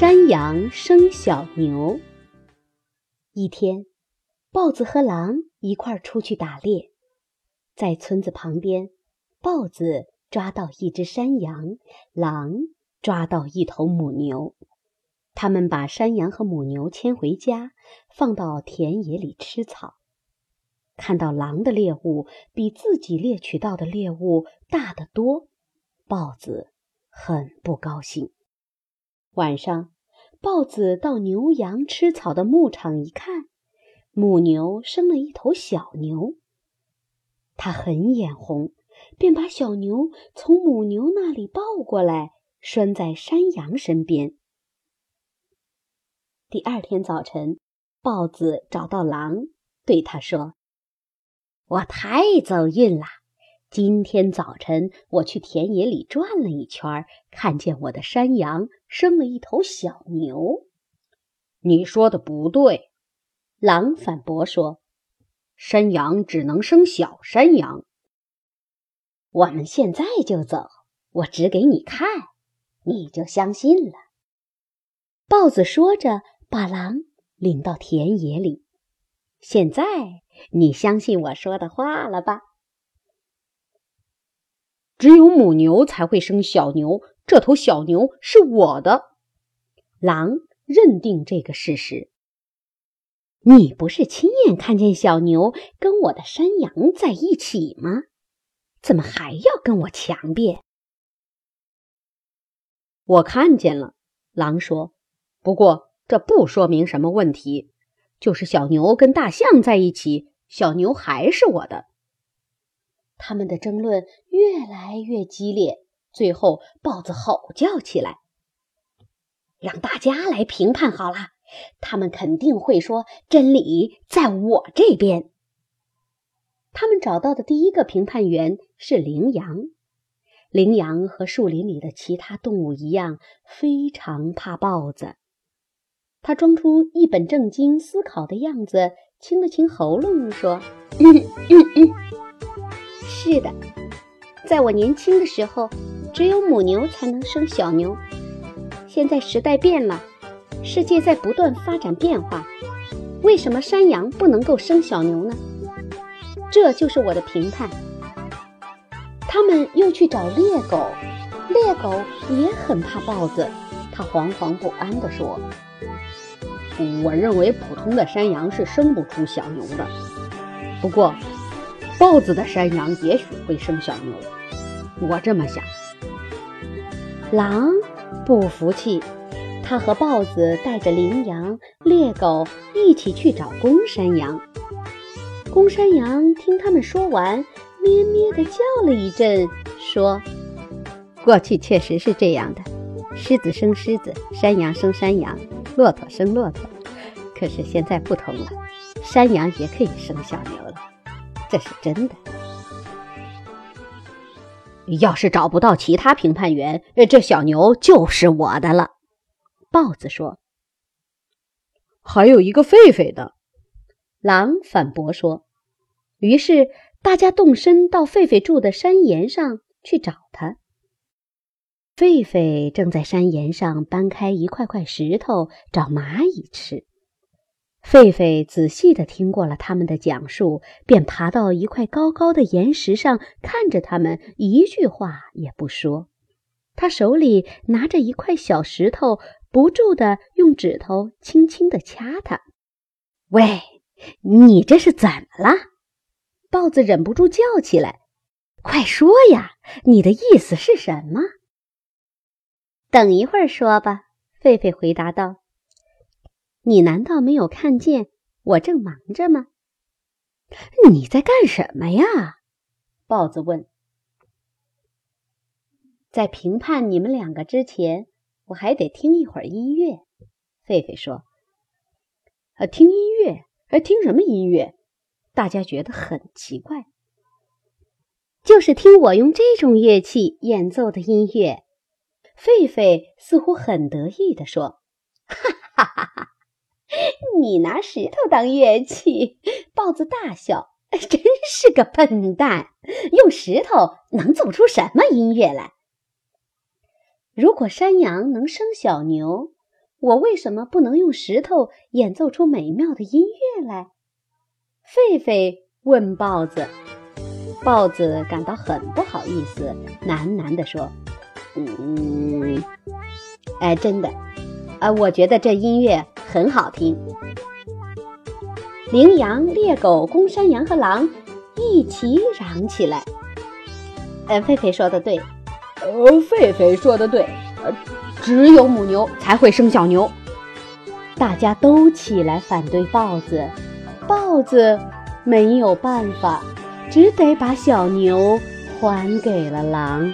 山羊生小牛。一天，豹子和狼一块儿出去打猎，在村子旁边，豹子抓到一只山羊，狼抓到一头母牛。他们把山羊和母牛牵回家，放到田野里吃草。看到狼的猎物比自己猎取到的猎物大得多，豹子很不高兴。晚上，豹子到牛羊吃草的牧场一看，母牛生了一头小牛。他很眼红，便把小牛从母牛那里抱过来，拴在山羊身边。第二天早晨，豹子找到狼，对他说：“我太走运了。”今天早晨，我去田野里转了一圈，看见我的山羊生了一头小牛。你说的不对，狼反驳说：“山羊只能生小山羊。”我们现在就走，我指给你看，你就相信了。豹子说着，把狼领到田野里。现在你相信我说的话了吧？只有母牛才会生小牛，这头小牛是我的。狼认定这个事实。你不是亲眼看见小牛跟我的山羊在一起吗？怎么还要跟我强辩？我看见了，狼说。不过这不说明什么问题，就是小牛跟大象在一起，小牛还是我的。他们的争论越来越激烈，最后豹子吼叫起来：“让大家来评判好了，他们肯定会说真理在我这边。”他们找到的第一个评判员是羚羊。羚羊和树林里的其他动物一样，非常怕豹子。他装出一本正经思考的样子，清了清喉咙，说：“嗯嗯嗯。”是的，在我年轻的时候，只有母牛才能生小牛。现在时代变了，世界在不断发展变化，为什么山羊不能够生小牛呢？这就是我的评判。他们又去找猎狗，猎狗也很怕豹子，他惶惶不安地说：“我认为普通的山羊是生不出小牛的，不过……”豹子的山羊也许会生小牛，我这么想。狼不服气，他和豹子带着羚羊、猎狗一起去找公山羊。公山羊听他们说完，咩咩地叫了一阵，说：“过去确实是这样的，狮子生狮子，山羊生山羊，骆驼生骆驼。可是现在不同了，山羊也可以生小牛了。”这是真的。要是找不到其他评判员，这小牛就是我的了。豹子说：“还有一个狒狒的。”狼反驳说。于是大家动身到狒狒住的山岩上去找他。狒狒正在山岩上搬开一块块石头找蚂蚁吃。狒狒仔细地听过了他们的讲述，便爬到一块高高的岩石上，看着他们，一句话也不说。他手里拿着一块小石头，不住地用指头轻轻地掐它。喂，你这是怎么了？豹子忍不住叫起来：“快说呀，你的意思是什么？”等一会儿说吧。”狒狒回答道。你难道没有看见我正忙着吗？你在干什么呀？豹子问。在评判你们两个之前，我还得听一会儿音乐。狒狒说。呃，听音乐？呃，听什么音乐？大家觉得很奇怪。就是听我用这种乐器演奏的音乐。狒狒似乎很得意地说：“哈哈哈哈！” 你拿石头当乐器？豹子大笑，真是个笨蛋！用石头能奏出什么音乐来？如果山羊能生小牛，我为什么不能用石头演奏出美妙的音乐来？狒狒问豹子。豹子感到很不好意思，喃喃地说：“嗯，哎，真的，啊，我觉得这音乐很好听。”羚羊、猎狗、公山羊和狼一起嚷起来：“嗯，狒狒说的对，呃，狒狒说的对，呃，只有母牛才会生小牛。”大家都起来反对豹子，豹子没有办法。只得把小牛还给了狼。